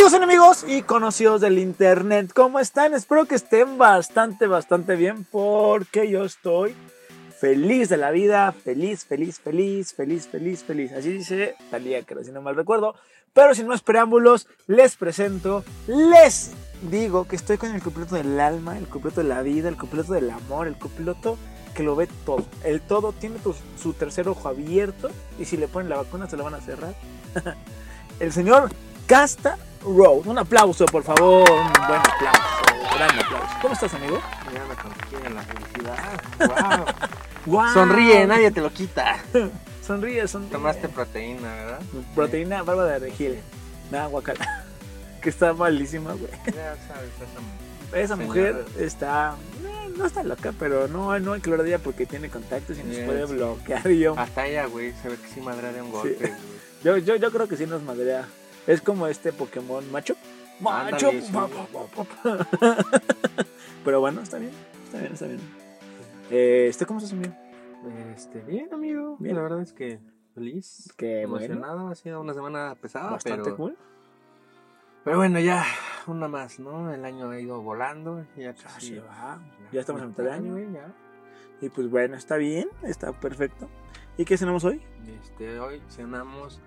Amigos, enemigos y conocidos del internet, ¿cómo están? Espero que estén bastante, bastante bien porque yo estoy feliz de la vida, feliz, feliz, feliz, feliz, feliz, feliz. Así dice Talía, que si no mal recuerdo. Pero sin más preámbulos, les presento, les digo que estoy con el completo del alma, el completo de la vida, el completo del amor, el completo que lo ve todo. El todo tiene su tercer ojo abierto y si le ponen la vacuna se lo van a cerrar. el señor Casta Road. Un aplauso, por favor. Un buen aplauso. Gran aplauso. ¿Cómo estás, amigo? Contiene la felicidad. Wow. Sonríe, nadie te lo quita. sonríe, sonríe. Tomaste proteína, ¿verdad? Proteína, barba de regil. Nada, guacala. que está malísima, güey. Ya sabes, esa, esa mujer está eh, no está loca, pero no, no hay de ella porque tiene contactos y nos puede bloquear. yo. Hasta ella, güey, se ve que sí madrea de un golpe. Yo, yo, yo creo que sí nos madrea. Es como este Pokémon macho. Macho. pero bueno, está bien. Está bien, está bien. Eh, ¿Este cómo estás, amigo? Este, bien, amigo. Bien, la verdad es que feliz. Qué emocionado. Ha sido una semana pesada, Bastante pero... cool. Pero bueno, ya una más, ¿no? El año ha ido volando. Ya casi va. Ya estamos a mitad de año, ya. Y pues bueno, está bien, está perfecto. ¿Y qué cenamos hoy? Este, hoy cenamos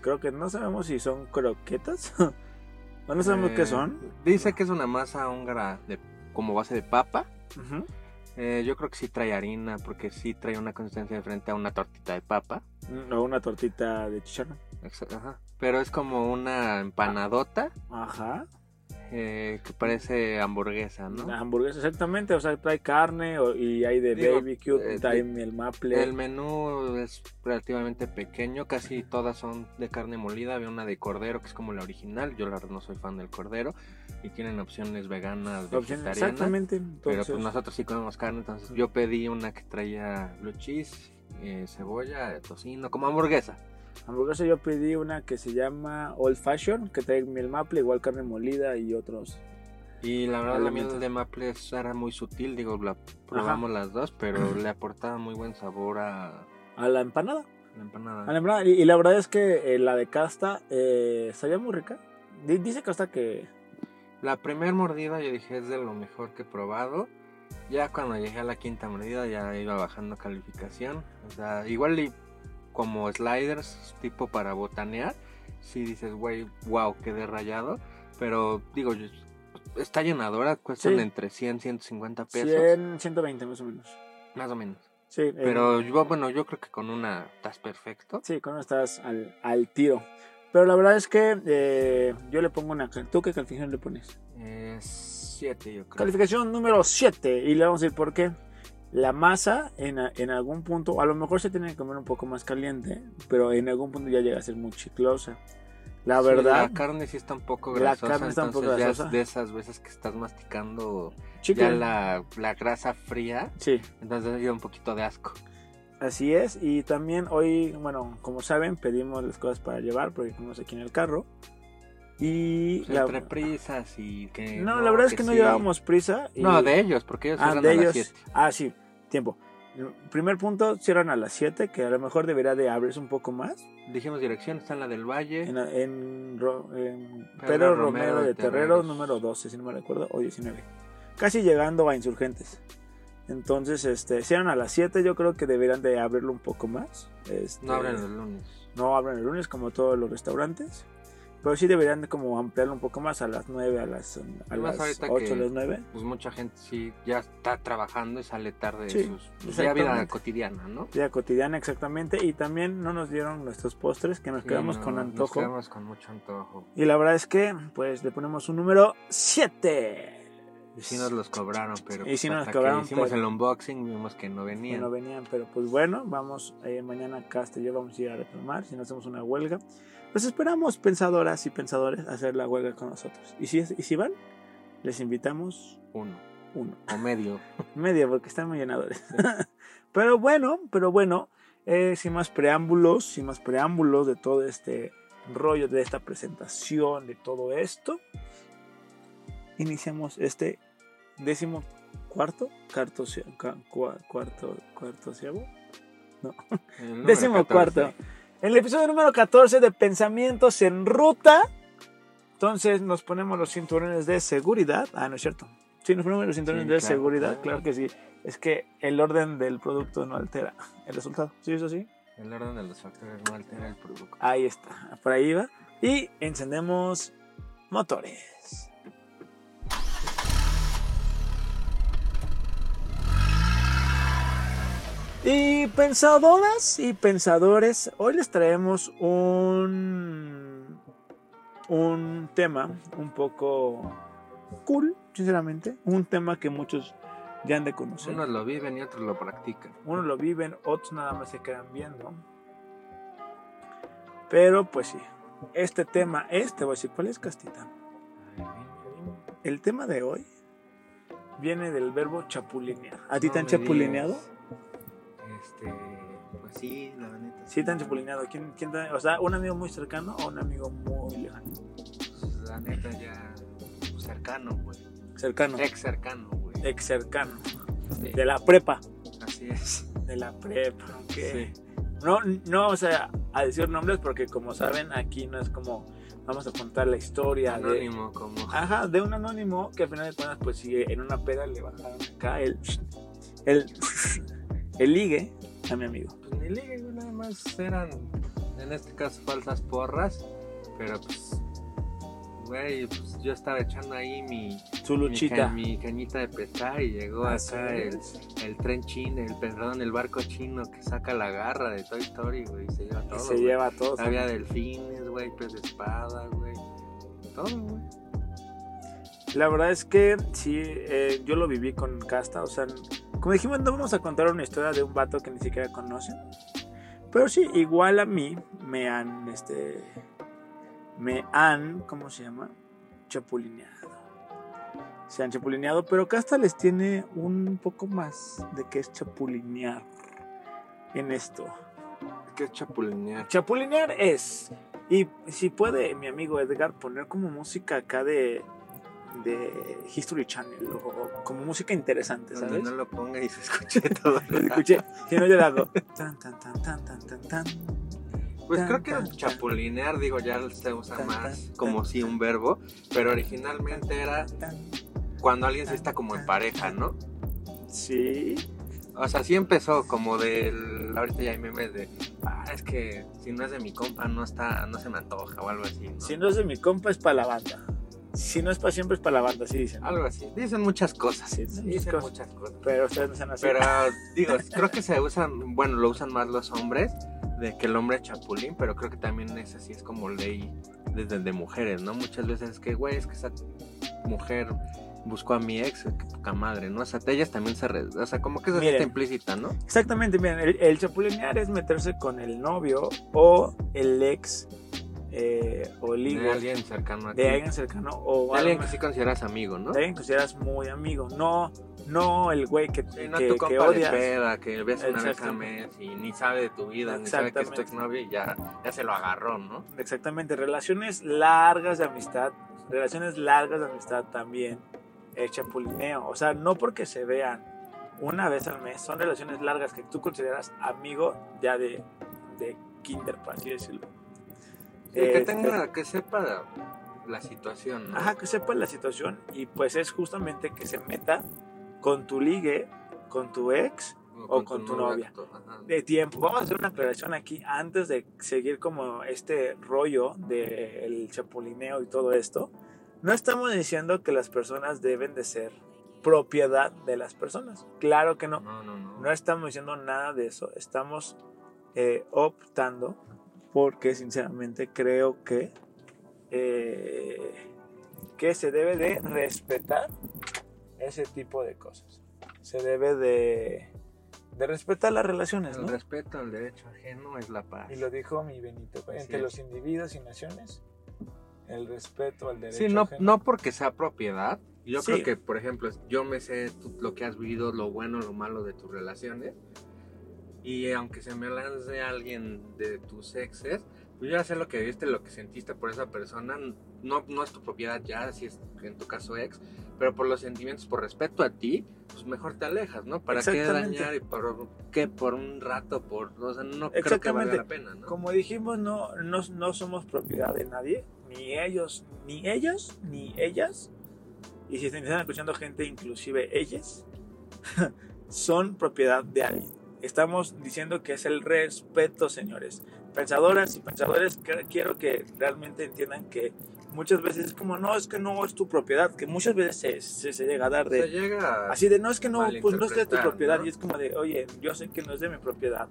croquet. Croquet, no sabemos si son croquetas. o no sabemos qué Eh, son. Dice que es una masa húngara de, como base de papa. Eh, yo creo que sí trae harina, porque sí trae una consistencia diferente a una tortita de papa. O una tortita de chicharrón. Ajá. Pero es como una empanadota Ajá. Eh, que parece hamburguesa, ¿no? La hamburguesa, exactamente. O sea, trae carne o- y hay de Digo, baby cute, eh, trae el maple. El menú es relativamente pequeño, casi todas son de carne molida. Había una de cordero que es como la original. Yo la verdad no soy fan del cordero. Y tienen opciones veganas, vegetarianas. Exactamente. Pero entonces- pues nosotros sí comemos carne, entonces yo pedí una que traía blue cheese, eh, cebolla, tocino, como hamburguesa. Hamburguesa yo pedí una que se llama Old Fashion, que trae miel maple, igual carne molida y otros. Y la verdad la Elementos. miel de maple era muy sutil, digo, la probamos las dos, pero le aportaba muy buen sabor a A la empanada. la empanada. A la empanada. Y, y la verdad es que eh, la de casta eh, sabía muy rica. Di- Dice casta que... La primer mordida yo dije es de lo mejor que he probado. Ya cuando llegué a la quinta mordida ya iba bajando calificación. O sea, igual y como sliders tipo para botanear. Si dices, güey, wow, quedé rayado. Pero digo, está llenadora, cuestan Sí. entre 100, 150 pesos. 100, 120 más o menos. Más o menos. Sí, eh, Pero yo, bueno, yo creo que con una estás perfecto. Sí, con una estás al, al tiro. Pero la verdad es que eh, yo le pongo una... ¿Tú qué calificación le pones? Eh, siete, yo creo. Calificación número 7. Y le vamos a decir por qué. La masa en, en algún punto, a lo mejor se tiene que comer un poco más caliente, pero en algún punto ya llega a ser muy chiclosa. La Sí, verdad, la carne sí está un poco La grasosa. carne está un poco ya es de esas veces que estás masticando chicle. ya la, la grasa fría. Sí, Entonces dio un poquito de asco. así es. Y también hoy, bueno, como saben, pedimos las cosas para llevar porque estamos aquí en el carro. Y Pues la- entre prisas y que. no, la verdad es que no sí. llevábamos prisa. y- No, de ellos, porque ellos Ah, cierran de a las ellos. 7. Ah, sí, tiempo. Primer punto, cierran a las 7, que a lo mejor debería de abrirse un poco más. Dijimos dirección, está en la del Valle. En, en en Pedro Pedro Romero Romero de de Terreros. número 12, si no me recuerdo, o 19. Casi llegando a Insurgentes. Entonces, este, cierran a las 7, yo creo que deberían de abrirlo un poco más. Este, No abren el lunes. no abren el lunes como todos los restaurantes. Pero sí deberían de como ampliarlo un poco más a las 9, a las, a Además, las ahorita 8, a las 9. Pues mucha gente sí ya está trabajando y sale tarde de sus. pues, ya vida cotidiana, ¿no? Vida cotidiana, exactamente. Y también no nos dieron nuestros postres, que nos Sí, quedamos no, con Nos antojo. quedamos con mucho antojo. Y la verdad es que, pues, le ponemos un número 7. Y sí nos los cobraron, pero Y sí pues, nos hasta cobraron, que hicimos pero- el unboxing vimos que no venían. No venían, pero pues bueno, vamos, eh, mañana y yo vamos a ir a reclamar, si no hacemos una huelga. Pues esperamos, pensadoras y pensadores, hacer la huelga con nosotros. Y si, es- y si van, les invitamos Uno. uno. O medio. Media, porque están muy llenadores. pero bueno, pero bueno, eh, sin más preámbulos, sin más preámbulos de todo este rollo, de esta presentación, de todo esto, iniciamos este décimo cuarto, cartocio- ca- cua- cuarto, cuartoceavo, El número décimo 14. cuarto el episodio número 14 de Pensamientos en Ruta. Entonces nos ponemos los cinturones de seguridad. Ah, no es cierto. Sí, nos ponemos los cinturones Sí, de claro. seguridad, claro que sí. Es que el orden del producto no altera el resultado. ¿Sí, eso sí? El orden de los factores no altera el producto. Ahí está, por ahí va. Y encendemos motores. Y pensadoras y pensadores, hoy les traemos un, un tema un poco cool, sinceramente. Un tema que muchos ya han de conocer. Unos lo viven y otros lo practican. Unos lo viven, otros nada más se quedan viendo. Pero pues sí, este tema es, te voy a decir, ¿cuál es Castita? El tema de hoy viene del verbo chapulinear. ¿A ti te han chapulineado? digas. Este, pues sí, la neta. Sí, te han chapulineado. ¿Quién, quién te- o sea, un amigo muy cercano o un amigo muy lejano. Pues, la neta ya pues, cercano, güey. Cercano. Ex cercano, güey. Ex cercano. Sí, De la prepa. Así es. De la prepa. ok. Sí. No, no vamos a, a decir nombres porque como saben, aquí no es como vamos a contar la historia de, Anónimo, como. Ajá, de un anónimo que al final de cuentas, pues sigue en una peda le bajaron acá el, el, el ligue a mi amigo. Pues ni ligue, güey, nada más eran, en este caso, falsas porras. Pero pues, güey, pues yo estaba echando ahí mi, Su mi, luchita. mi cañita de pescar y llegó Así acá el, el tren chino, el perdón, el barco chino que saca la garra de Toy Story, güey, y se lleva Y todo. se güey. lleva a todos. Había delfines, güey, pez de espada, güey. Todo, güey. La verdad es que sí, eh, yo lo viví con Casta. O sea, como dijimos, no vamos a contar una historia de un vato que ni siquiera conocen. Pero sí, igual a mí me han, este, me han, ¿cómo se llama? Chapulineado. Se han chapulineado, pero Casta les tiene un poco más de qué es chapulinear en esto. ¿Qué es chapulinear? Chapulinear es, y si puede mi amigo Edgar poner como música acá de, de History Channel o como música interesante, ¿sabes? no lo ponga y se escuche todo. Lo escuché, si no yo le hago tan tan tan tan tan tan tan. Pues creo que chapulinear, digo, ya se usa más como si un verbo, pero originalmente era cuando alguien se está como en pareja, ¿no? Sí, O sea, sí empezó como del. Ahorita ya hay memes de. Ah, es que si no es de mi compa, no está, no se me antoja o algo así. ¿no? si no es de mi compa es para la banda. Si no es para siempre es para la banda, así dicen. Algo así. Dicen muchas cosas. Sí, dicen dicen muchas muchas cosas. Pero ustedes no sean así. Pero digo, creo que se usan, bueno, lo usan más los hombres, de que el hombre es chapulín, pero creo que también es así, es como ley desde de mujeres, ¿no? Muchas veces es que, güey, es que esa mujer buscó a mi ex, qué poca madre, ¿no? O sea, ellas también se, re- o sea, como que eso sí está implícita, ¿no? Exactamente, miren, el, el chapulinear es meterse con el novio o el ex eh, o el De alguien cercano a ti. de alguien cercano o De alguien que sí consideras amigo, ¿no? de alguien que consideras muy amigo, no, no el güey que, Sí, no que, tu que de odias. peda, que ves una vez al mes y ni sabe de tu vida, ni sabe que es tu exnovio y ya, ya se lo agarró, ¿no? Exactamente, relaciones largas de amistad, relaciones largas de amistad también, el chapulineo, o sea, no porque se vean una vez al mes, son relaciones largas que tú consideras amigo ya de, de kinder, por así decirlo. Sí, que Este, tenga, que sepa la, situación, ¿no? Ajá, que sepa la situación y pues es justamente que se meta con tu ligue, con tu ex o con tu novia. Ajá. de tiempo. Vamos a hacer una aclaración aquí antes de seguir como este rollo del chapulineo y todo esto. No estamos diciendo que las personas deben de ser propiedad de las personas. Claro que no. No, no, no. No estamos diciendo nada de eso. Estamos eh, optando porque sinceramente creo que eh, que se debe de respetar ese tipo de cosas. Se debe de, de respetar las relaciones, El ¿no? respeto al derecho ajeno es la paz. Y lo dijo mi Benito, Así entre es. los individuos y naciones, el respeto al derecho Sí, no, ajeno. no porque sea propiedad. Yo Sí. creo que, por ejemplo, yo me sé tú- lo que has vivido, lo bueno, lo malo de tus relaciones. Y aunque se me lance alguien de tus exes, pues ya sé lo que viste, lo que sentiste por esa persona, no, no es tu propiedad ya, si es en tu caso ex, pero por los sentimientos, por respeto a ti, pues mejor te alejas, ¿no? ¿Para qué dañar y por qué? Por un rato, por, o sea, no creo que valga la pena, ¿no? Como dijimos, no, no, no somos propiedad de nadie, ni ellos, ni ellos, ni ellas. Y si están escuchando gente, inclusive ellas, son propiedad de alguien. Estamos diciendo que es el respeto, señores. Pensadoras y pensadores, quiero que realmente entiendan que muchas veces es como, no, es que no es tu propiedad, que muchas veces se, se, se llega a dar de... Se llega Así de, no es que no, pues no es de tu propiedad. ¿no? Y es como de, oye, yo sé que no es de mi propiedad,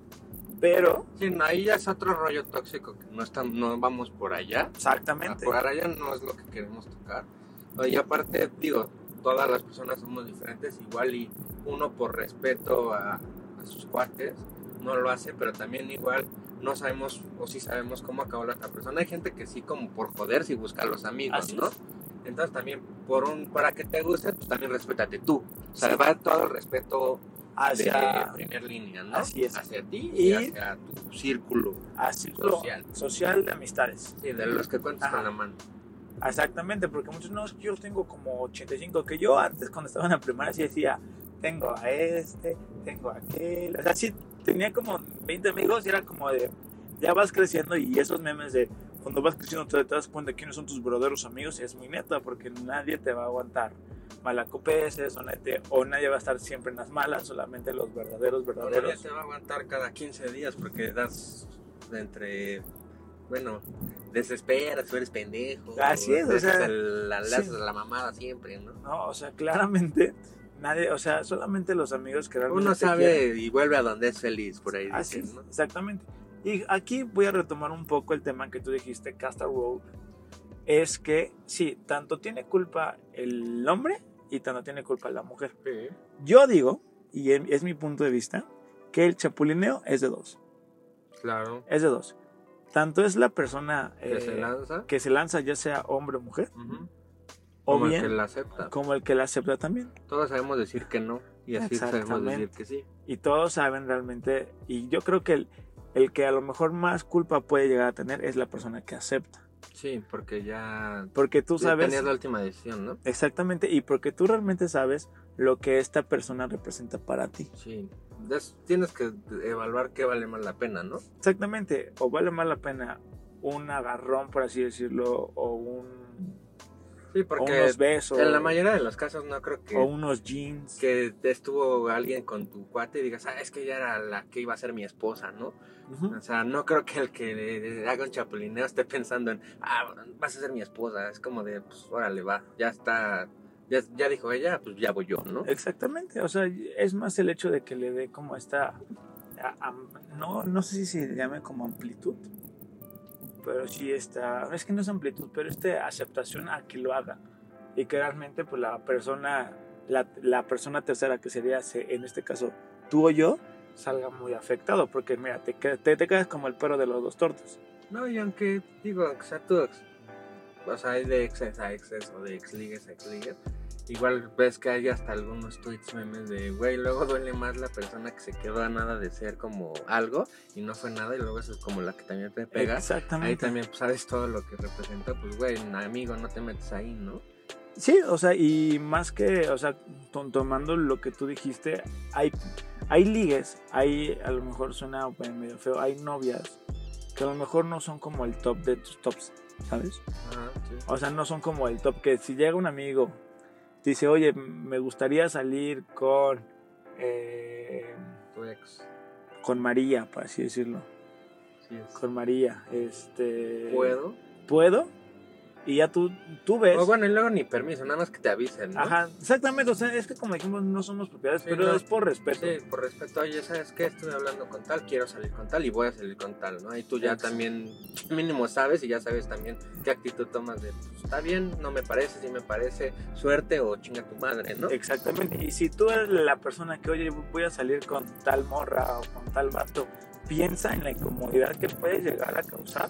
pero... Sí, no, ahí ya es otro rollo tóxico que no, estamos, no vamos por allá. Exactamente. Por allá no es lo que queremos tocar. Y aparte, digo, todas las personas somos diferentes, igual y uno por respeto a, sus cuates no lo hace, pero también igual no sabemos o sí sabemos cómo acabó la otra persona. Hay gente que sí como por joder si busca a los amigos, Así ¿no? es. Entonces también por un para que te guste, pues también respétate tú. O sea, Sí. va todo el respeto hacia, de primer línea, ¿no? Así es. Hacia ti Y- y, hacia tu círculo hacia social. social de amistades. Sí, de los que cuentas Ajá. con la mano. Exactamente, porque muchos no, yo tengo como 85, que yo antes cuando estaba en la primaria sí decía, tengo a este, tengo a aquel, o sea, sí tenía como 20 amigos y era como de, ya vas creciendo y esos memes de, cuando vas creciendo te, das cuenta de quiénes son tus verdaderos amigos y es muy neta, porque nadie te va a aguantar malacopeses o nadie, o nadie va a estar siempre en las malas, solamente los verdaderos, Nadie verdaderos. te va a aguantar cada 15 días porque das entre. Bueno, desesperas, tú eres pendejo. Así es, o sea, la, le sí. la mamada siempre, ¿no? No, o sea, claramente nadie, o sea, solamente los amigos que realmente Uno te quieren. sabe y vuelve a donde es feliz, por ahí Así dicen, es, ¿no? exactamente. Y aquí voy a retomar un poco el tema que tú dijiste, Castor Road. Es que sí, tanto tiene culpa el hombre y tanto tiene culpa la mujer. Sí. Yo digo, y es mi punto de vista, que el chapulineo es de dos. Claro. Es de dos. Tanto es la persona Que eh, se lanza. que se lanza, ya sea hombre o mujer, ujú, o Como el que la acepta. como el que la acepta también. Todos sabemos decir que no. Y así sabemos decir que sí. Y todos saben realmente, y yo creo que el, el que a lo mejor más culpa puede llegar a tener es la persona que acepta. Sí, porque ya. Porque tú sabes... tenías la última decisión, ¿no? Exactamente, y porque tú realmente sabes lo que esta persona representa para ti. Sí. Es- tienes que evaluar qué vale más la pena, ¿no? Exactamente, o vale más la pena un agarrón, por así decirlo, o un Sí, o unos besos, en la mayoría de los casos no creo que, o unos jeans. que estuvo alguien con tu cuate y digas, ah, es que ella era la que iba a ser mi esposa, ¿no? O sea, no creo que el que haga un chapulineo esté pensando en, ah, vas a ser mi esposa. Es como de, pues, órale, va, ya está, ya, ya dijo ella, pues ya voy yo, ¿no? Exactamente, o sea, es más el hecho de que le dé como esta, no, no sé si se llame como amplitud, pero sí está, es que no es amplitud, pero esta aceptación a que lo haga y que realmente pues la persona, la, la persona tercera que sería se- en este caso tú o yo, salga muy afectado, porque mira, te, te, te quedas como el perro de los dos tortos. No, y aunque, digo, aunque sea tu ex, o sea, hay de exes a exes o de ex a ex igual ves que hay hasta algunos tweets memes de, güey, luego duele más la persona que se quedó a nada de ser como algo y no fue nada y luego es como la que también te pega. Exactamente. Ahí también pues, sabes todo lo que representa, pues, güey, amigo, no te metes ahí, ¿no? Sí, o sea, y más que, o sea, to- tomando lo que tú dijiste, hay, hay ligues, hay, a lo mejor suena medio feo, hay novias que a lo mejor no son como el top de tus tops, ¿sabes? Ajá, sí. O sea, no son como el top que si llega un amigo, dice, oye, me gustaría salir con, eh, Tu ex. con María, por así decirlo, Sí es. con María, este... ¿Puedo? ¿Puedo? Y ya tú, tú ves... O bueno, y luego ni permiso, nada más que te avisen, ¿no? Ajá, exactamente, o sea, es que como dijimos, no somos propiedades, Sí, pero no. es por respeto. Sí, por respeto, oye, ¿sabes qué? Estoy hablando con tal, quiero salir con tal y voy a salir con tal, ¿no? Y tú ya Exacto. también mínimo sabes y ya sabes también qué actitud tomas de, pues, está bien, no me parece, sí me parece, suerte o chinga tu madre, ¿no? Exactamente. Y si tú eres la persona que, oye, voy a salir con tal morra o con tal vato, piensa en la incomodidad que puede llegar a causar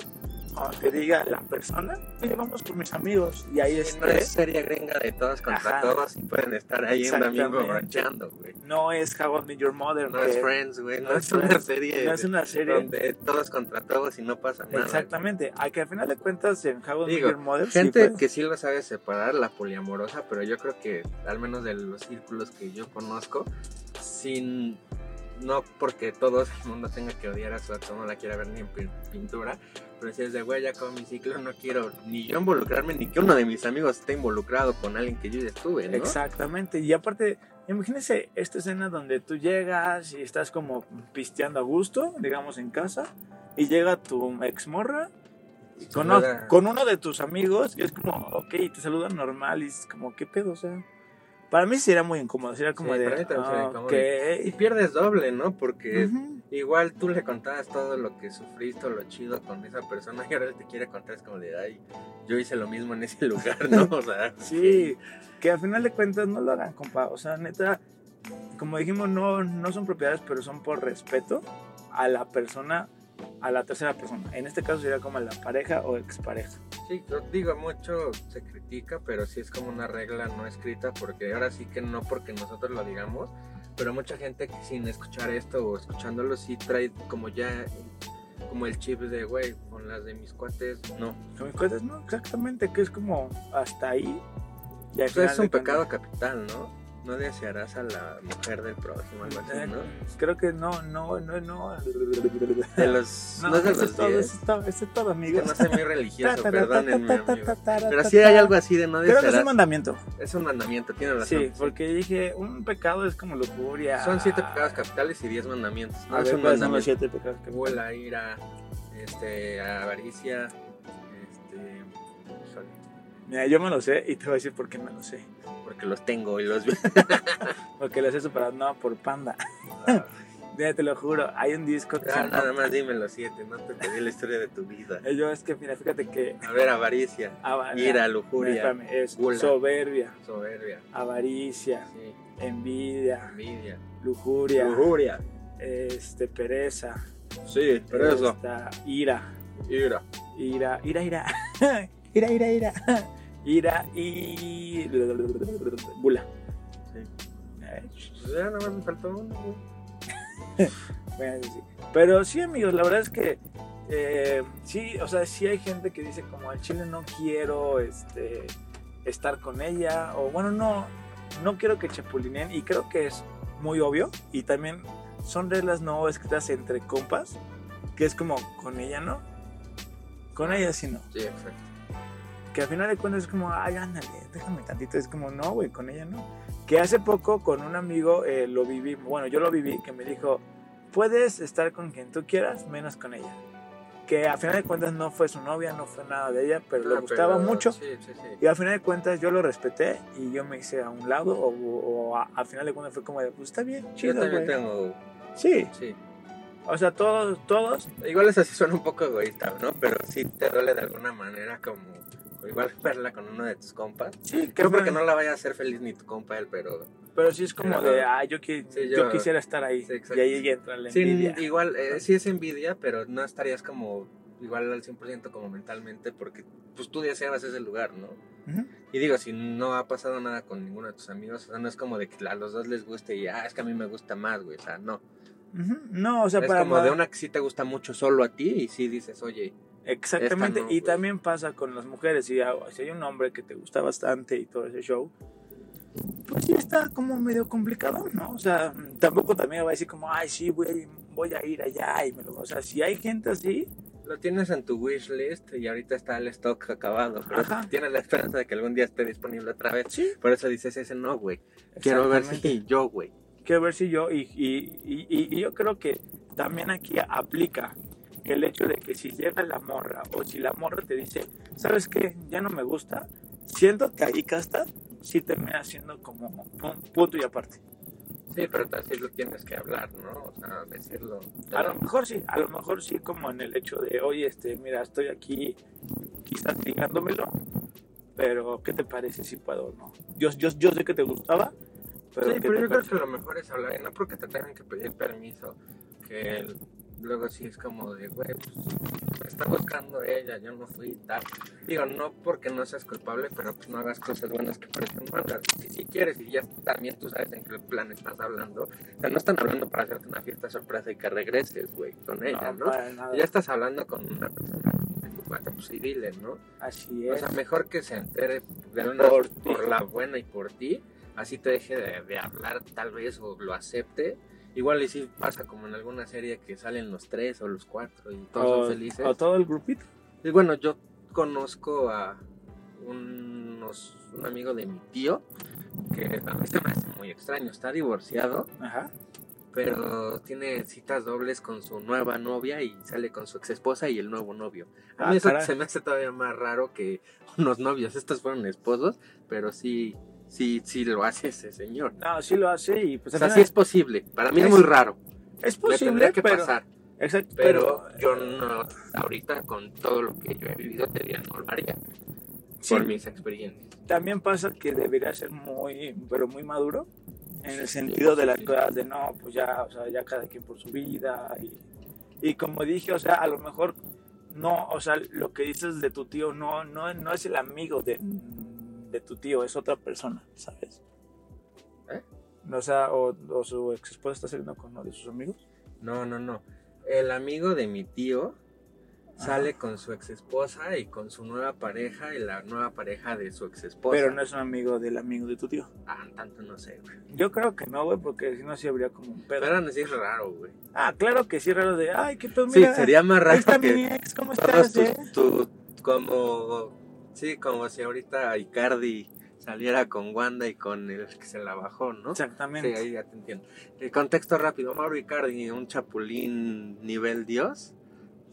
o te diga la persona, vamos con mis amigos. Y ahí Sí, no es serie gringa de todos contra Ajá. todos y pueden estar ahí un Exactamente. borrachando, güey. No es How I Met Your Mother. No es Friends, güey. No, no es una serie. no es una serie. Donde todos contra todos y no pasa nada. Exactamente. A que al final de cuentas en How I Met Your Mother. sí Gente que sí lo sabe separar, la poliamorosa, pero yo creo que, al menos de los círculos que yo conozco, sin. No porque todo el mundo tenga que odiar a su ex, no la quiera ver ni en pin- pintura, pero si es de güey, ya con mi ciclo no quiero ni yo involucrarme, ni que uno de mis amigos esté involucrado con alguien que yo ya estuve, ¿no? Exactamente. Y aparte, imagínense esta escena donde tú llegas y estás como pisteando a gusto, digamos en casa, y llega tu ex morra con, con uno de tus amigos y es como, ok, te saludan normal y es como, ¿qué pedo? O sea, para mí sería muy incómodo, sería como Sí, de, para mí también sería "Ah, incómodo". ok. Y pierdes doble, ¿no? Porque igual tú le contabas todo lo que sufriste lo chido con esa persona y ahora él te quiere contar, es como de, ay, yo hice lo mismo en ese lugar, ¿no? O sea, Sí, que al final de cuentas no lo hagan, compa. O sea, neta, como dijimos, no, no son propiedades, pero son por respeto a la persona, a la tercera persona. En este caso sería como a la pareja o expareja. Sí, yo digo, mucho se critica, pero sí es como una regla no escrita, porque ahora sí que no porque nosotros lo digamos, pero mucha gente que sin escuchar esto o escuchándolo sí trae como ya como el chip de, güey, con las de mis cuates, no. Con mis cuentas, no, exactamente, que es como hasta ahí. Y O sea, es un cuentas- pecado capital, ¿no? No desearás a la mujer del próximo, algo así, Eh, ¿no? Creo que no, no, no, no. De los, no, No, es de los es todo, 10. eso es todo, eso es todo, amigos. que no soy muy religioso, perdónenme, amigo. Pero sí hay algo así de no Creo que es desearás. un mandamiento. Es un mandamiento, tiene razón. Sí, porque dije, un pecado es como lujuria. Son siete pecados capitales y diez mandamientos. No A es ver, un ¿cuáles son los mandamiento. siete pecados capitales? Gula, ira, este, avaricia, este, Mira, yo me lo sé y te voy a decir por qué me lo sé. porque los tengo y los vi. Porque lo sé superado, no, por panda. Mira, te lo juro, hay un disco que Ah, llama... nada más dime los siete, no te pedí la historia de tu vida. Eh, Yo es que, mira, fíjate que... A ver, avaricia, ava- ira, lujuria, es gula. soberbia, soberbia, avaricia, sí, envidia, envidia, lujuria, lujuria. este, pereza, Sí, esta, ira, ira. ira, ira, ira, ira, ira, ira, ira y... Gula. Sí. Ya nada más me faltó uno, güey. Bueno, sí, sí. Pero sí, amigos, la verdad es que eh, sí, o sea, sí hay gente que dice como al chile no quiero este, estar con ella, o bueno, no, no quiero que chapulineen, y creo que es muy obvio, y también son reglas no escritas entre compas, que es como con ella no, con ella sí no, Sí, exacto. Que al final de cuentas es como, ay, ándale, déjame tantito, es como, no, güey, con ella no. Que hace poco con un amigo eh, lo viví, bueno, yo lo viví, que me dijo, puedes estar con quien tú quieras, menos con ella. Que al final de cuentas no fue su novia, no fue nada de ella, pero le Ah, gustaba pero mucho. Sí, sí, sí. Y al final de cuentas yo lo respeté y yo me hice a un lado, o, o a- al final de cuentas fue como de, pues está bien, Yo chido, también güey. tengo, Sí, sí. o sea, todos, todos, Igual eso sí suena un poco egoísta, ¿no? Pero sí te duele de alguna manera como igual verla con uno de tus compas. sí, que Creo porque fue- no la vaya a hacer feliz ni tu compa él, pero pero sí es como Pero- de, ah, yo, qui- Sí, yo, yo- quisiera estar ahí. Sí, y ahí entra la sí, envidia. igual eh, sí es envidia, pero no estarías como igual al 100% como mentalmente porque pues tú deseabas ese lugar, ¿no? Y digo, si no ha pasado nada con ninguno de tus amigos, o sea, no es como de que a los dos les guste y ah, es que a mí me gusta más, güey, o sea, no. No, o sea, es para como nada- de una que sí te gusta mucho solo a ti y sí dices, oye, Exactamente, no, y también pasa con las mujeres. Si, hay- si hay un hombre que te gusta bastante y todo ese show, pues sí está como medio complicado, ¿no? O sea, tampoco también va a decir como, ay, sí, voy, voy a ir allá y me lo... O sea, si hay gente así, Lo tienes en tu wish list y ahorita está el stock acabado, pero Ajá. tienes la esperanza de que algún día esté disponible otra vez. sí. Por eso dices ese no, güey. Quiero ver si yo, güey. Quiero ver si yo, y, y- y- y yo creo que también aquí aplica el hecho de que si llega la morra o si la morra te dice, ¿sabes qué? Ya no me gusta, siento que ahí casta, sí termina siendo como un punto y aparte. Sí, pero así lo tienes que hablar, ¿no? O sea, decirlo. A lo mejor sí, a lo mejor sí como en el hecho de, oye, este, mira, estoy aquí quizás ligándomelo, pero ¿qué te parece si puedo o no? Yo, yo, yo sé que te gustaba, pero sí, ¿qué pero yo creo parece? que lo mejor es hablar, y no porque te tengan que pedir permiso, que el- luego sí es como de, güey, pues, me está buscando ella, yo no fui tal. Digo, no porque no seas culpable, pero pues no hagas cosas buenas que parecen malas. Si, si quieres y ya también tú sabes en qué plan estás hablando, o sea, no están hablando para hacerte una fiesta sorpresa y que regreses, güey, con ella, ¿no? nada. Ya estás hablando con una persona de tu cuate, pues sí, dile, ¿no? Así O es. sea, mejor que se entere de una, Por por, la buena y por ti, así te deje de, de hablar tal vez o lo acepte. Igual y si pasa como en alguna serie que salen los tres o los cuatro y todos o, son felices. o todo el grupito. Y bueno, yo conozco a unos, un amigo de mi tío que a mí se me hace muy extraño. Está divorciado, Ajá. pero tiene citas dobles con su nueva novia y sale con su ex esposa y el nuevo novio. A Ah, mí eso caray. se me hace todavía más raro que unos novios. Estos fueron esposos, pero sí, sí, sí lo hace ese señor. No, sí lo hace y pues O sea, sí es posible. Para mí es, Es- muy raro. es posible, que pero, pasar. Exacto, Pero pero, yo no, ahorita con todo lo que yo he vivido, te diría no lo haría. sí, Por mis experiencias. también pasa que debería ser muy, pero muy maduro en el sentido de las cosas de no, pues ya, o sea, ya cada quien por su vida y, y como dije, o sea, a lo mejor no, o sea, lo que dices de tu tío no, no, no es el amigo de, de tu tío, es otra persona, ¿sabes? ¿Eh? O sea, o, o su ex esposa está saliendo con uno de sus amigos. No, no, no. El amigo de mi tío sale con su ex esposa y con su nueva pareja y la nueva pareja de su ex esposa. Pero no es un amigo del amigo de tu tío. Ah, tanto no sé, güey. Yo creo que no, güey, porque si no, sí habría como un pedo. Pero aún así es raro, güey. Ah, claro que sí, raro de, ay, qué pedo, Sí, mira. sería más Ahí raro está mi que ex, ¿cómo estás? tus, eh? tu- como, sí, como si ahorita Icardi saliera con Wanda y con el que se la bajó, ¿no? Sí, Exactamente. ahí ya te entiendo. El contexto rápido, Mauro Icardi, un chapulín nivel dios,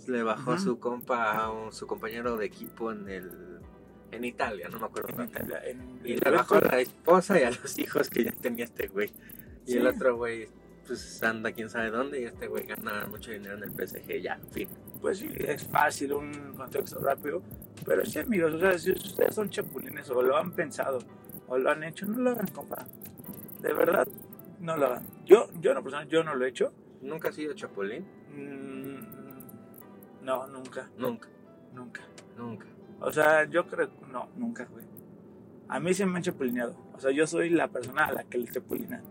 le bajó Ujú. su compa a un- su compañero de equipo en el en Italia, no me acuerdo. En. Italia, en- Y en le bajó a la esposa y a los hijos que ya tenía este güey. Y Sí. el otro güey, pues anda quién sabe dónde y este güey gana mucho dinero en el PSG, ya, en fin. Pues sí, es fácil, un contexto rápido. Pero sí, amigos, o sea, si ustedes son chapulines o lo han pensado o lo han hecho, no lo hagan, compa. De verdad, no lo hagan. Yo, yo en lo personal, yo no lo he hecho. ¿Nunca has sido chapulín? Mm, no, nunca, Nunca, nunca. nunca. O sea, yo creo no, nunca, güey. A mí se me han chapulineado. O sea, yo soy la persona a la que le chapulinan.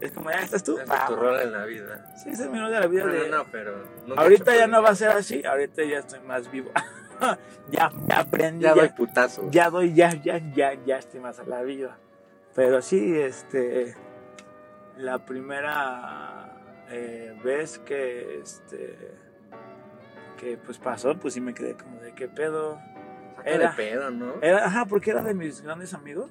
Es como, ya estás tú. Es tu rol en la vida. Sí, ese es mi rol de la vida. No, de... no, no, pero... Ahorita ya no va a ser así. Ahorita ya estoy más vivo. ya, ya aprendí. Ya Ya, doy putazo. ya doy, ya, ya, ya, ya estoy más a la vida. Pero sí, este. La primera eh, vez que este. Que pues pasó, pues sí me quedé como de qué pedo. Saca era- de pedo, ¿no? Era, ajá, porque era de mis grandes amigos.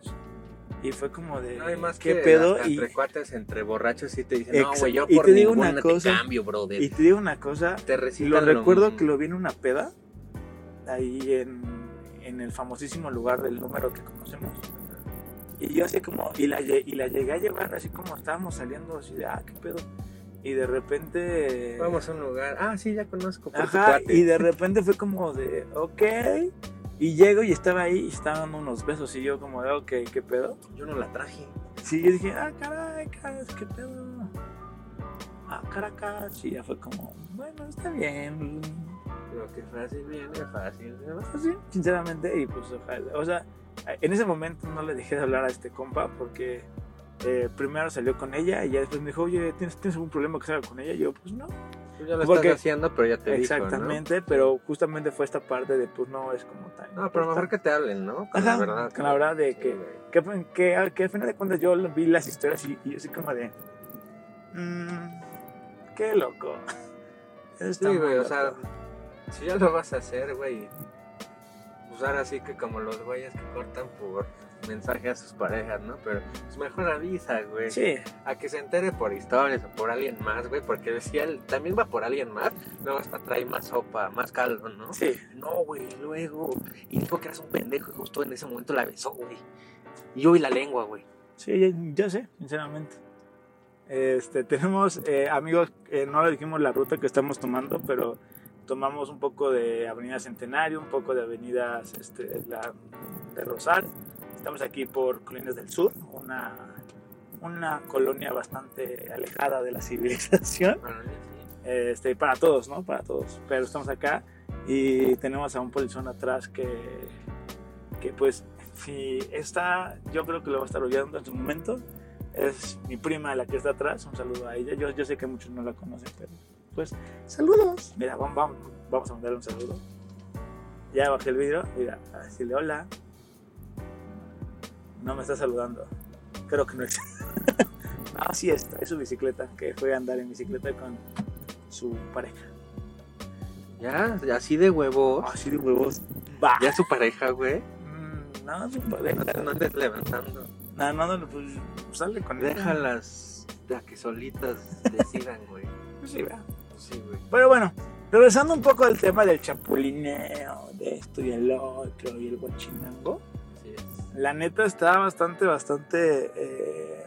Y fue como de. No hay más ¿Qué que pedo? Y, entre cuates, entre borrachos, sí te dicen, no, güey, yo y por te digo ninguna una te cosa, cambio, brother. y te digo una cosa. te recitan Lo recuerdo que lo vi en una peda. Ahí en, en el famosísimo lugar del número que conocemos. Y yo así como. Y la, y la llegué a llevar así como estábamos saliendo así de, ah, qué pedo. Y de repente. Vamos a un lugar. Ah, sí, ya conozco. Por Ajá, y de repente fue como de, ok. Y llego y estaba ahí y estaban dando unos besos. Y yo, como de, ok, ¿qué pedo? Yo no la traje. Sí, yo dije, ah, caray, caray, qué pedo. Ah, Caracas. Y ya fue como, bueno, está bien. Lo que fácil viene, fácil. se va. Sí, sinceramente. Y pues, ojalá- o sea, en ese momento no le dejé de hablar a este compa porque eh, primero salió con ella y ya después me dijo, oye, ¿tienes, ¿tienes algún problema que salga con ella? Y yo, pues no. Tú ya lo Porque- estás haciendo, pero ya te dijo, Exactamente, pero justamente fue esta parte de, pues no, es como tan. ¿no? No, pero mejor que te hablen, ¿no? Con Ajá, la verdad. con la verdad de que-. Que, que, al- que al final de cuentas yo vi las historias y, y yo así como de. "Mm, qué loco. Sí, güey, o loco". sea, si ya lo vas a hacer, güey, usar así que como los güeyes que cortan por mensaje a sus parejas, ¿no? Pero pues mejor avisa, güey. Sí, A que se entere por historias o por alguien más, güey, porque si él también va por alguien más, luego hasta trae más sopa, más caldo, ¿no? sí. No, güey, luego. Y dijo que eras un pendejo y justo en ese momento la besó, güey. Y vi la lengua, güey. Sí, ya, ya sé, sinceramente. Este, tenemos eh, amigos, eh, no le dijimos la ruta que estamos tomando, pero tomamos un poco de Avenida Centenario, un poco de Avenidas este, la, de Rosal. Estamos aquí por Colinas del Sur, una, una colonia bastante alejada de la civilización. Este, para todos, ¿no? Para todos. Pero estamos acá y tenemos a un polizón atrás que, que pues, si está, yo creo que lo va a estar oyendo en su momento. Es mi prima la que está atrás. Un saludo a ella. Yo, yo sé que muchos no la conocen, pero pues, saludos. Mira, vamos, vamos, vamos a mandarle un saludo. Ya bajé el vidrio. Mira, a decirle hola. No me está saludando. Creo que no es. ah, sí está. Es su bicicleta. Que fue a andar en bicicleta con su pareja. Ya, así de huevos. Así de huevos. Va. Ya su pareja, güey. Mm, no, su pareja. No, no andes levantando. No, no, no, pues sale con ella. Déjalas a que solitas decidan, güey. Pues sí, vea. Sí, güey. Pero bueno, regresando un poco al tema del chapulineo, de esto y el otro y el guachinango. La neta está bastante, bastante eh,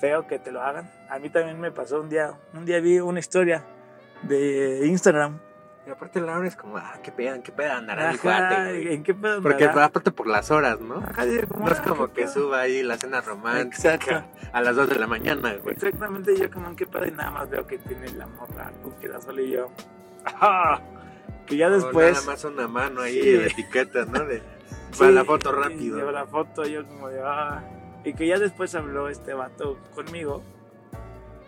feo que te lo hagan. A mí también me pasó un día, un día vi una historia de Instagram. Y aparte Laura es como, ah, qué pedan, qué pedan, andará mi Ajá, cuate, güey. ¿En qué pedo Porque aparte por las horas, ¿no? Ajá, digo, como, No es ah, como ¿qué que pedo? suba ahí la cena romántica Exacto. a las 2 de la mañana, güey. Exactamente, yo como en qué pedo y nada más veo que tiene la morra con que da sola y yo. Ajá. Que ya después. nada más una mano ahí Sí. de etiqueta, ¿no? De, Sí, para la foto rápido. Lleva la foto, yo como de, ah. Y que ya después habló este vato conmigo.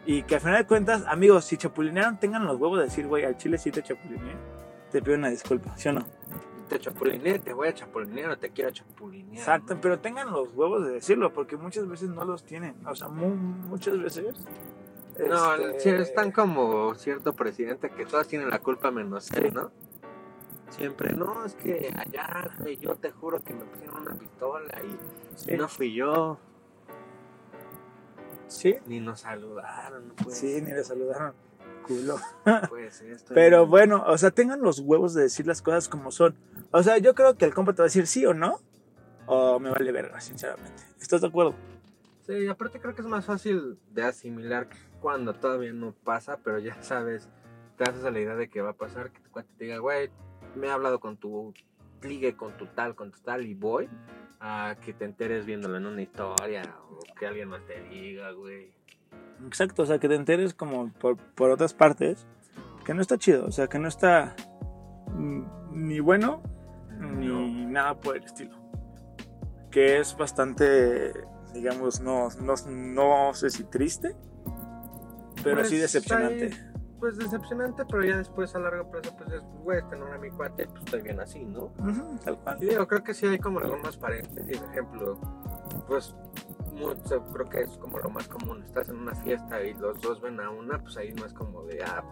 Y que al final de cuentas, amigos, si chapulinearon, tengan los huevos de decir, güey, al chile sí te chapulineé. Te pido una disculpa, ¿sí o no? Te chapulineé, te voy a chapulinear o te quiero chapulinear. Exacto, pero tengan los huevos de decirlo, porque muchas veces no los tienen. O sea, mu- muchas veces. No, este, sí, están como cierto presidente que todos tienen la culpa menos él, ¿no? Siempre, no, es que allá, güey, yo te juro que me pusieron una pistola y Sí, no fui yo, sí, ni nos saludaron, no puede sí, ser, ni le saludaron. Culo. ser, estoy Pero bueno, o sea, tengan los huevos de decir las cosas como son. O sea, yo creo que el compa te va a decir sí o no, o me vale verga, sinceramente. ¿Estás de acuerdo? Sí, aparte creo que es más fácil de asimilar cuando todavía no pasa, pero ya sabes, te haces a la idea de que va a pasar, que tu cuate te diga, güey, me he hablado con tu ligue, con tu tal, con tu tal, y voy a que te enteres viéndolo en una historia, o que alguien más te diga, güey. Exacto, o sea, que te enteres como por, por otras partes, que no está chido, o sea, que no está ni bueno ni nada por el estilo. Que es bastante, digamos, no, no, no sé si triste, pero Pues, sí decepcionante. ahí, Pues decepcionante, pero ya después a largo plazo, pues es, güey, no era mi cuate, pues estoy bien así, ¿no? Tal cual. Y digo, creo que sí hay como algunos paréntesis, ejemplo, pues mucho, creo que es como lo más común, estás en una fiesta y los dos ven a una, pues ahí no es como de, ah,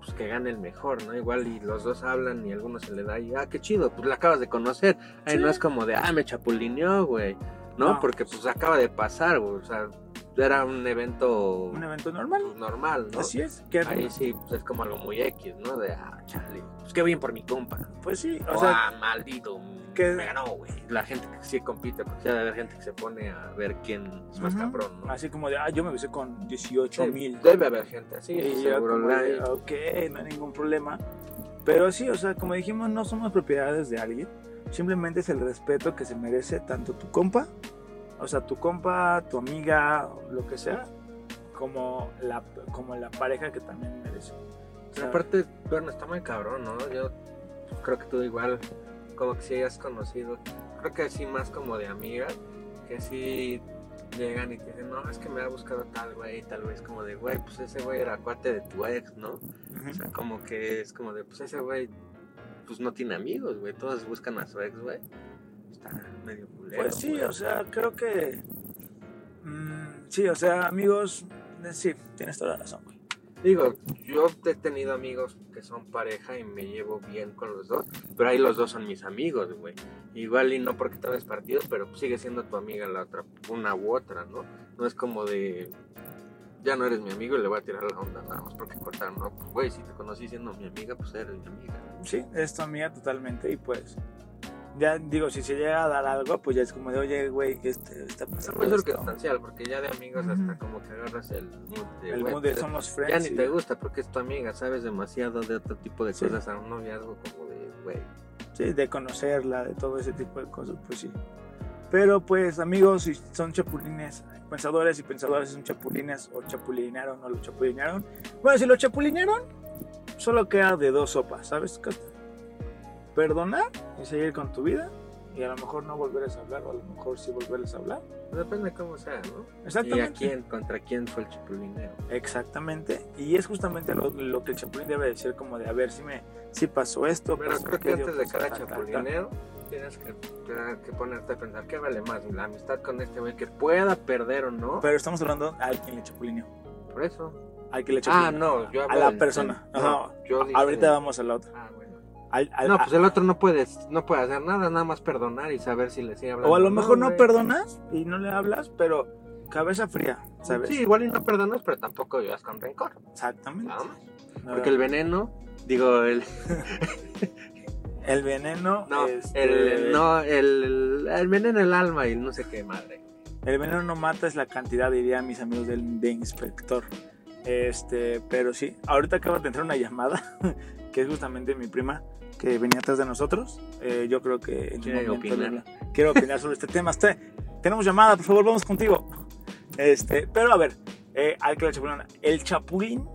pues que gane el mejor, ¿no? Igual y los dos hablan y a alguno se le da y, ah, qué chido, pues la acabas de conocer, ahí Sí. no es como de, ah, me chapulineó, güey, ¿no? No. Porque pues acaba de pasar, güey, o sea, era un evento Un evento normal. pues, normal, ¿no? Así es. Que, Ahí sí, pues es como algo muy X, ¿no? De, ah, chale, pues qué bien por mi compa. Pues sí, O o sea, ah, maldito, que- me ganó, güey. La gente que sí compite, porque ya debe haber gente que se pone a ver quién es más Ujú. cabrón, ¿no? así como de, ah, yo me besé con 18 Sí, mil. Debe haber gente así, yo seguro de, ok, no hay ningún problema. Pero sí, o sea, como dijimos, no somos propiedades de alguien. Simplemente es el respeto que se merece tanto tu compa, o sea, tu compa, tu amiga, lo que sea, como la, como la pareja que también merece. O sea, aparte, bueno, está muy cabrón, ¿no? Yo creo que tú igual, como que si hayas conocido, creo que sí más como de amiga, que sí llegan y te dicen, no, es que me ha buscado tal güey, tal vez como de, güey, pues ese güey era cuate de tu ex, ¿no? O sea, como que es como de, pues ese güey, pues no tiene amigos, güey. Todos buscan a su ex, güey. Está medio culero. Pues sí, güey. o sea, creo que... mm, sí, o sea, amigos, eh, sí, tienes toda la razón, güey. Digo, yo he tenido amigos que son pareja y me llevo bien con los dos, pero ahí los dos son mis amigos, güey. Igual y no porque te ves partido, pero sigue siendo tu amiga la otra, una u otra, ¿no? No es como de, ya no eres mi amigo y le voy a tirar la onda nada más porque cortaron, ¿no? Pues, güey, si te conocí siendo mi amiga, pues eres mi amiga. Sí, es tu amiga totalmente y pues... Ya digo, si se llega a dar algo, pues ya es como de, oye, güey, este, está Es pasando esto. circunstancial, porque ya de amigos hasta como que agarras el mood de, El mood de somos Ya friends. ni y- te gusta porque es tu amiga, sabes demasiado de otro tipo de Sí. cosas a un noviazgo como de, güey. Sí, de conocerla, de todo ese tipo de cosas, pues sí. Pero pues amigos, si son chapulines, pensadores y pensadores son chapulines o chapulinaron o lo chapulinaron. Bueno, si lo chapulinaron, solo queda de dos sopas, ¿sabes? Perdonar y seguir con tu vida y a lo mejor no volverles a hablar o a lo mejor sí volverles a hablar. Depende de cómo sea, ¿no? Exactamente. Y a quién, contra quién fue el chapulineo. Exactamente. Y es justamente lo, lo que el chapulín debe decir como de a ver si me si pasó esto. Pero pasó creo que antes de cada chapulineo tienes que, que- ponerte a pensar qué vale más, la amistad con este güey que pueda perder o no. Pero estamos hablando a alguien le chapulineó. Por eso. Al que le Ah, chapulineó. no, yo A hablo la del- persona. No, Ajá. yo dije- Ahorita vamos a la otra. Ah, bueno. Al- al- No, pues el otro no puede, no puede hacer nada, nada más perdonar y saber si le sigue hablando. o a lo mejor no perdonas y no le hablas, pero cabeza fría, ¿sabes? Sí, igual y no perdonas, pero tampoco vivas con rencor. Exactamente. Nada más. No, Porque el veneno, digo, el. el veneno. No, este, el, no el, el, veneno el alma y no sé qué madre. El veneno no mata es la cantidad, dirían mis amigos del, de inspector. Este, pero sí, ahorita acaba de entrar una llamada, que es justamente mi prima, que venía atrás de nosotros. Eh, yo creo que en opinar. quiero opinar sobre este tema. Este- tenemos llamada, por favor, vamos contigo. Este, pero a ver, eh, al que la chapulina, el chapulín,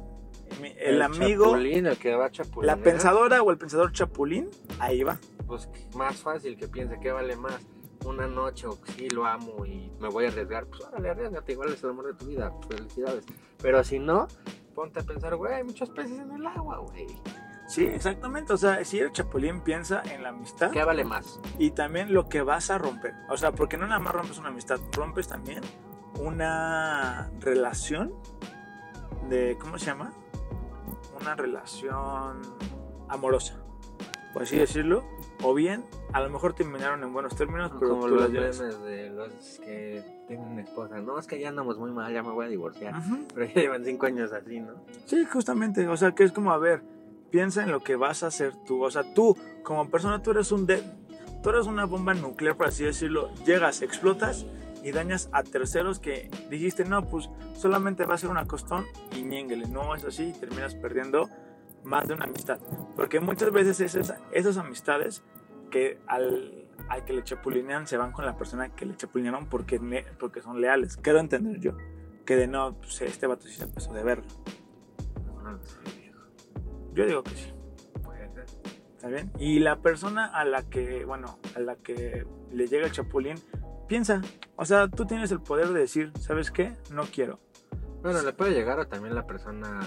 mi- el, amigo, Chapulín, el que va a la pensadora o el pensador chapulín, ahí va. Pues más fácil que piense que vale más una noche o sí lo amo y me voy a arriesgar. Pues órale, arriesgate, igual es el amor de tu vida. Felicidades. Pero si no, ponte a pensar, güey, hay muchos peces en el agua, güey. Sí, exactamente. O sea, si el chapulín piensa en la amistad. ¿Qué vale más? y también lo que vas a romper. O sea, porque no nada más rompes una amistad, rompes también una relación de, ¿cómo se llama? Una relación amorosa, por así decirlo. O bien, a lo mejor terminaron en buenos términos, pero Como tú los memes de los que tienen esposa. No, es que ya andamos muy mal, ya me voy a divorciar. Pero ya llevan cinco años así, ¿no? Sí, justamente. O sea, que es como, a ver, piensa en lo que vas a hacer tú. O sea, tú, como persona, tú eres un de... Tú eres una bomba nuclear, por así decirlo. Llegas, explotas y dañas a terceros que dijiste, no, pues solamente va a ser una costón y ñénguele. No es así y terminas perdiendo más de una amistad. Porque muchas veces esas, esas amistades que al, al que le chapulinean se van con la persona que le chapulinearon porque, porque son leales. Quiero entender yo. Que de no, pues este vato sí se pasó de verlo. Yo digo que sí. Puede ser. ¿Está bien? Y la persona a la que, bueno, a la que le llega el chapulín, piensa. O sea, tú tienes el poder de decir, ¿sabes qué? No quiero. Bueno, le puede llegar a también la persona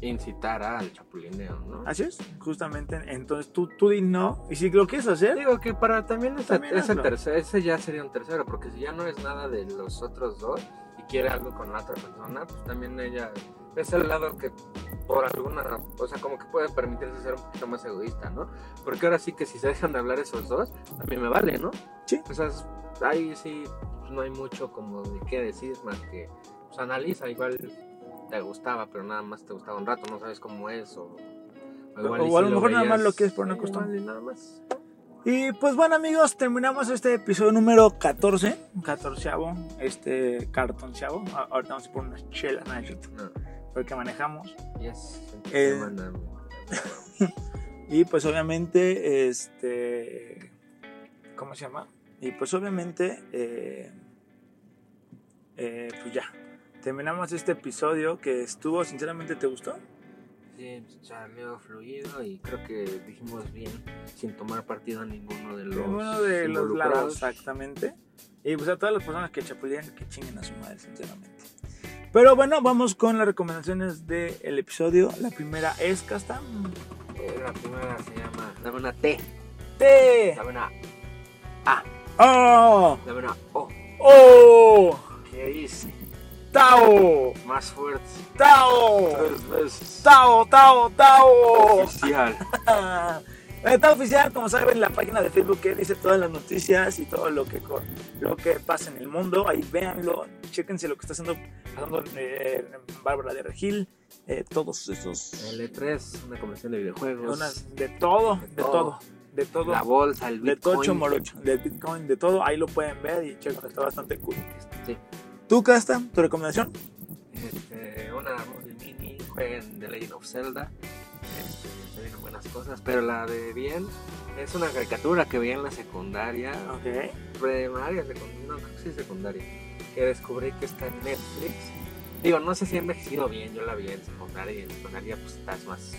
incitar al chapulineo, ¿no? Así es, justamente. Entonces tú, tú di no. Y si lo quieres hacer, Digo que para también ese, También ese, hazlo. tercer- ese ya sería un tercero, porque si ya no es nada de los otros dos quiere algo con la otra persona, pues también ella es el lado que por alguna, o sea, como que puede permitirse ser un poquito más egoísta, ¿no? Porque ahora sí que si se dejan de hablar esos dos, a mí me vale, ¿no? Sí. O sea, ahí sí pues, no hay mucho como de qué decir más que pues analiza, igual te gustaba, pero nada más te gustaba un rato, no sabes cómo es o... igual y O a lo mejor nada más lo quieres por una costumbre. igual nada más. Y pues bueno amigos, terminamos este episodio número 14, 14 este cartonceavo. Ahorita vamos a poner unas chelas, ¿no? Porque manejamos. Yes. Eh, Y pues obviamente, este, ¿cómo se llama? Y pues obviamente, eh, eh, pues ya, terminamos este episodio que estuvo, sinceramente, ¿te gustó? Salió fluido y creo que dijimos bien sin tomar partido a ninguno de los Uno de los lados, exactamente. Y pues a todas las personas que chapulean, que chinguen a su madre, sinceramente. Pero bueno, vamos con las recomendaciones del episodio. La primera es Casta. Eh, La primera se llama Dame una T, ¡T! dame una ¡Oh! dame una O. ¡Oh! ¿Qué hice? ¡Tao! Más fuerte. ¡Tao! Tres veces. ¡Tao, Tao, Tao! Oficial. Está oficial, como saben, la página de Facebook que dice todas las noticias y todo lo que, lo que pasa en el mundo. Ahí véanlo, chéquense lo que está haciendo, pasando eh, Bárbara de Regil, eh, todos esos. L3, una convención de videojuegos. de todo, de todo. todo, de todo. La bolsa, el de Bitcoin. tocho morocho, de Bitcoin, de todo. Ahí lo pueden ver y chequen, está bastante cool. Sí. ¿Tú, Casta, tu recomendación? Este, una mini, jueguen The Legend of Zelda. Este, se vienen buenas cosas. Pero la de Bien es una caricatura que vi en la secundaria. Ok. Primaria, secundaria, no, creo que sí secundaria. Que descubrí que está en Netflix. Digo, no sé si ha envejecido bien, yo la vi en secundaria y en secundaria pues estás más...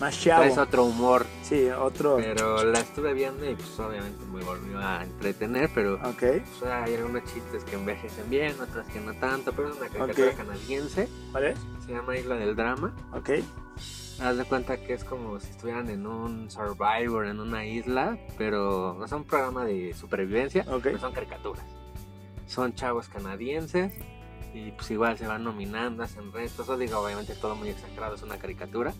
Más Traes chavo. otro humor, Sí, otro. pero la estuve viendo y pues obviamente me volvió a entretener, pero Ok. pues, hay algunos chistes que envejecen bien, otras que no tanto, pero es una caricatura Ok. canadiense, ¿Cuál es? se llama Isla del Drama. Ok. Haz de cuenta que es como si estuvieran en un Survivor, en una isla, pero no es un programa de supervivencia, Ok. pero son caricaturas. Son chavos canadienses y pues igual se van nominando, hacen retos. O digo, obviamente todo muy exagerado, es una caricatura,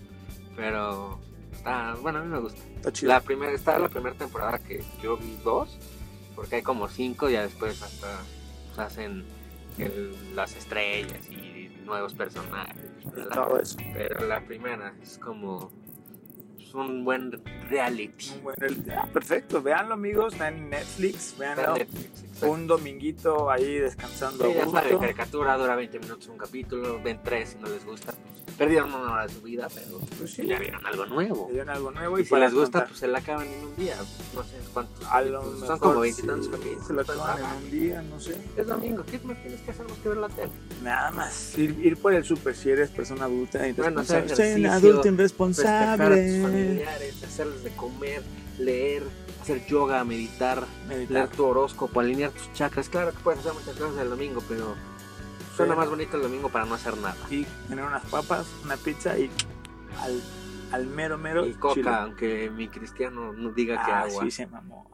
pero está, bueno, a mí me gusta. Está chido. La primera, está la primera temporada que yo vi dos, porque hay como cinco, ya después hasta pues, hacen el- las estrellas y nuevos personajes. Y todo eso. Pero la primera es como es un buen reality. Un buen reality. Ah, perfecto. Veanlo, amigos. Está en Netflix. Veanlo. Netflix. Un dominguito ahí descansando. Sí, ya sabe, gusto. caricatura dura 20 minutos un capítulo, ven tres si no les gusta. Pues, perdieron una hora de su vida, pero Pues sí. ya vieron algo nuevo. Le dieron algo nuevo Y y si les gusta, contar. pues se la acaban en un día. No sé cuántos. A lo mejor Son como sí, veintitantos capítulos. Se lo pues, acaban en un día, no sé. Es domingo, ¿qué más tienes que hacer más que ver la tele? Nada más. Ir, ir por el super si eres persona adulta Bueno, irresponsable. hacer Soy un ejercicio, adulto Festejar a tus irresponsable. familiares, hacerles de comer, leer, hacer yoga, meditar, leer Meditar. tu horóscopo, alinear tus chakras. Claro que puedes hacer muchas cosas el domingo, pero suena más bonito el domingo para no hacer nada. Y tener unas papas, una pizza y al, al mero mero. Y coca, chile. aunque mi cristiano no diga que Ah, agua. sí, se mamó.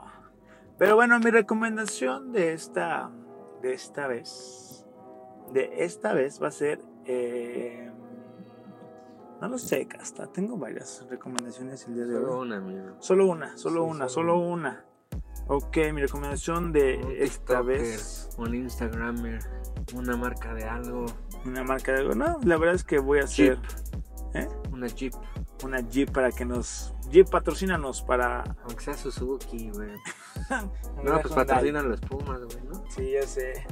Pero bueno, mi recomendación de esta, de esta vez, de esta vez va a ser, eh, no lo sé, Casta, tengo varias recomendaciones el día de Solo hoy. una, amigo. Solo una, solo Sí, una, solo solo una. Ok, mi recomendación de Un esta vez, Un Instagramer, una marca de algo, una marca de algo. No, la verdad es que voy a hacer Jeep. ¿Eh? Una Jeep. una Jeep para que nos, Jeep patrocínanos para... Aunque sea Suzuki, güey. No, pues patrocinan los Pumas, güey, ¿no? Sí, ya sé.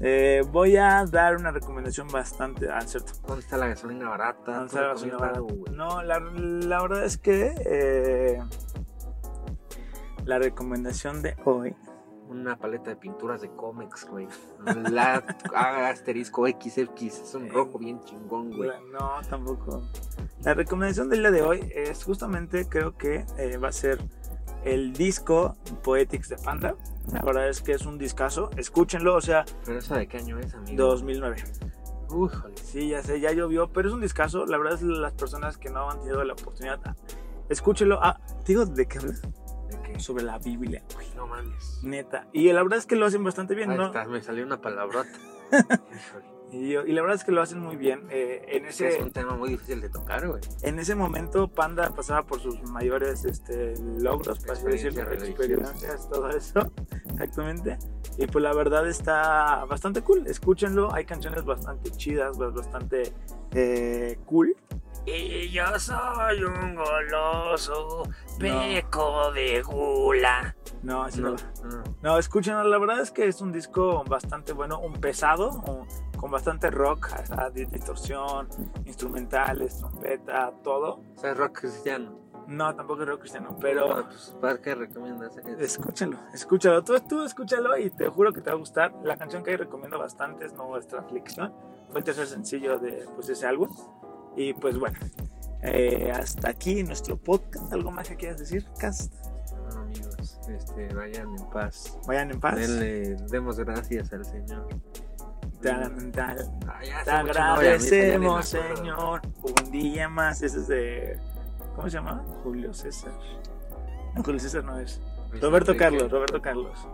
Eh, voy a dar una recomendación bastante. Ah, cierto. ¿Dónde está la gasolina barata? Vamos Tú a ver, recomienda señora. algo, güey. No, la, la verdad es que eh, la recomendación de hoy. Una paleta de pinturas de cómics, güey. La asterisco XX, es un rojo bien chingón, güey. No, tampoco. La recomendación del día de hoy es justamente, creo que eh, va a ser el disco Poetics de Panda. La verdad es que es un discazo. Escúchenlo, o sea, Pero eso de qué año es, amigo. 2009. Újole. Sí, ya sé, ya llovió, pero es un discazo. La verdad es las personas que no han tenido la oportunidad, escúchenlo. Ah, ¿te digo de qué hablas? Sobre la Biblia, güey. No mames. Neta. Y la verdad es que lo hacen bastante bien, Ahí ¿no? está, me salió una palabrota. Y, y la verdad es que lo hacen muy bien. Eh, en, Es que es ese, un tema muy difícil de tocar, güey. en ese momento, Panda pasaba por sus mayores este, logros, para así decirlo, Experiencias experiencias, todo eso. Exactamente. Y pues la verdad está bastante cool. Escúchenlo. Hay canciones bastante chidas, bastante eh, cool. Y yo soy un goloso, peco de gula. No, así No, no. no. Escúchenlo, la verdad es que es un disco bastante bueno, un pesado, un- con bastante rock, distorsión, instrumentales, trompeta, todo. O sea, rock cristiano. No, tampoco es rock cristiano, No, pero pues, ¿para qué recomiendas? escúchenlo, escúchalo. Tú, tú escúchalo y te juro que te va a gustar. La canción que ahí recomiendo bastante es Nuestra Aflicción. Fue el tercer sencillo de pues, ese álbum. Y pues bueno, eh, hasta aquí nuestro podcast. ¿Algo más que quieras decir, Cast? No, amigos, este, vayan en paz. Vayan en paz. Denle, demos gracias al Señor. Tan, tan, Te no me agradecemos. Señor, un día más. Ese es de. ¿Cómo se llama? Julio César. No, Julio César no es. Luis Roberto. Carlos, Roberto Carlos.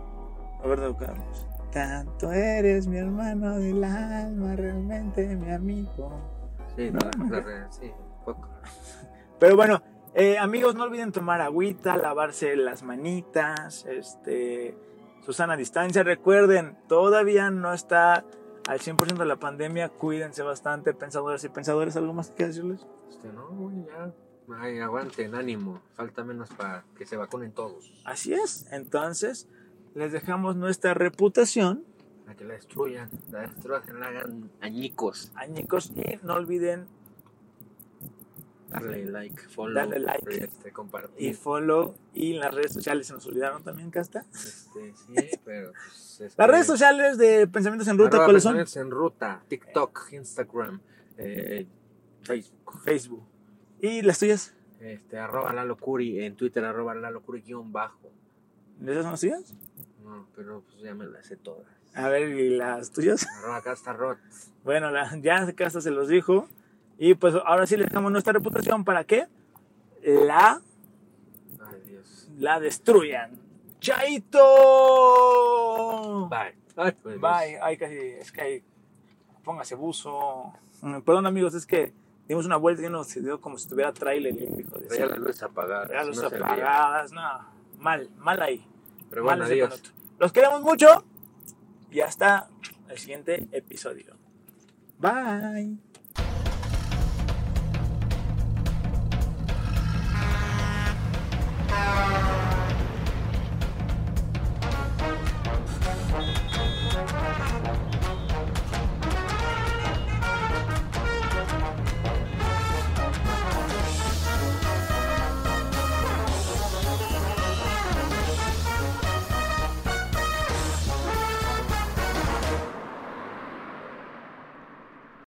Roberto Carlos. Tanto eres mi hermano del alma, realmente mi amigo. Sí, No, no. la re- sí, poco. Pero bueno, eh, amigos, no olviden tomar agüita, lavarse las manitas, este, Susana distancia. Recuerden, todavía no está al 100% de la pandemia. Cuídense bastante, pensadores y pensadores. ¿Algo más que decirles? Este, no, güey, ya. Ay, aguanten, ánimo. Falta menos para que se vacunen todos. Así es. Entonces, les dejamos nuestra reputación. Para que la destruyan. La destruyan, la hagan añicos. Añicos, y no olviden Darle like, follow, Darle like. este, compartir. Y follow. Y las redes sociales se nos olvidaron también, Casta. Este, sí, pero pues, este, Las redes sociales de Pensamientos en Ruta, ¿cuáles son? Pensamientos en ruta, TikTok, Instagram, eh, Facebook. Facebook. ¿Y las tuyas? Este, arroba Lalo Curi, en Twitter arroba Lalo Curi guion bajo. ¿Esas son las tuyas? No, pero pues ya me las sé todas. A ver, ¿y las tuyas? Arroba Castarrot. Bueno, la, ya Casta se los dijo. Y pues ahora sí le dejamos nuestra reputación para que la, Ay, Dios. la destruyan. ¡Chaito! Bye. Ay, pues, Bye. Ay, casi, es que ahí, póngase buzo. Mm, Perdón, amigos, es que dimos una vuelta y nos dio como si estuviera trailer. hijo de Veía las luces apagadas. Ya los no se veía. apagadas, no. Mal, mal ahí. Pero mal bueno, adiós. Los queremos mucho. Y hasta el siguiente episodio. Bye.